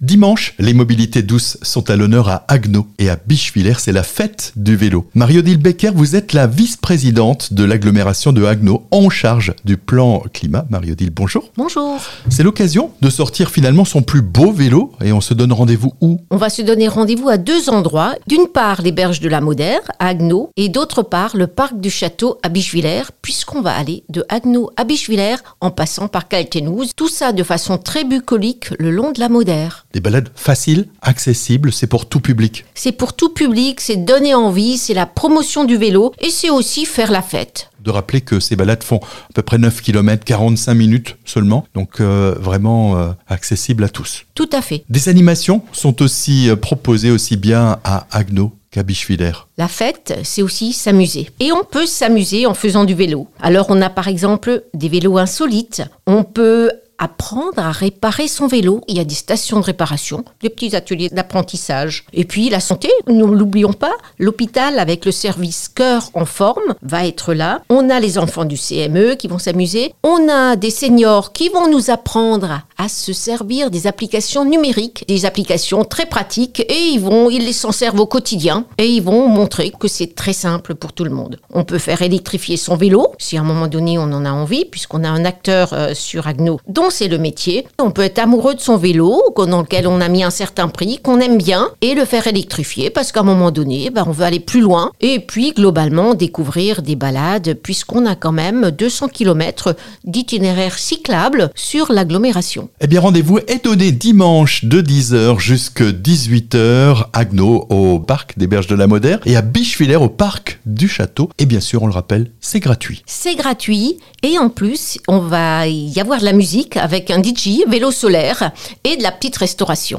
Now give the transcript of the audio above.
Dimanche, les mobilités douces sont à l'honneur à Agno et à Bichevillers, c'est la fête du vélo. Mario-Dil Becker, vous êtes la vice-présidente de l'agglomération de Agno en charge du plan climat. Mario-Dil, bonjour. Bonjour. C'est l'occasion de sortir finalement son plus beau vélo et on se donne rendez-vous où? On va se donner rendez-vous à deux endroits. D'une part, les berges de la Modère à Agno et d'autre part, le parc du château à Bichevillers puisqu'on va aller de Agno à Bichevillers en passant par Caltenouze. Tout ça de façon très bucolique le long de la Modère. Des balades faciles, accessibles, c'est pour tout public. C'est pour tout public, c'est donner envie, c'est la promotion du vélo et c'est aussi faire la fête. De rappeler que ces balades font à peu près 9 km, 45 minutes seulement, donc euh, vraiment euh, accessible à tous. Tout à fait. Des animations sont aussi euh, proposées aussi bien à Agno. La fête, c'est aussi s'amuser. Et on peut s'amuser en faisant du vélo. Alors on a par exemple des vélos insolites. On peut apprendre à réparer son vélo. Il y a des stations de réparation, des petits ateliers d'apprentissage. Et puis la santé, ne l'oublions pas, l'hôpital avec le service cœur en forme va être là. On a les enfants du CME qui vont s'amuser. On a des seniors qui vont nous apprendre à se servir des applications numériques, des applications très pratiques et ils vont, ils s'en servent au quotidien et ils vont montrer que c'est très simple pour tout le monde. On peut faire électrifier son vélo si à un moment donné on en a envie puisqu'on a un acteur euh, sur Agno dont c'est le métier. On peut être amoureux de son vélo, dans lequel on a mis un certain prix, qu'on aime bien, et le faire électrifier, parce qu'à un moment donné, ben, on veut aller plus loin. Et puis, globalement, découvrir des balades, puisqu'on a quand même 200 km d'itinéraire cyclable sur l'agglomération. Eh bien, rendez-vous est donné dimanche de 10h jusqu'à 18h, à Agno, au parc des Berges de la Modère, et à Bichevillers, au parc du Château. Et bien sûr, on le rappelle, c'est gratuit. C'est gratuit, et en plus, on va y avoir de la musique avec un DJ, vélo solaire et de la petite restauration.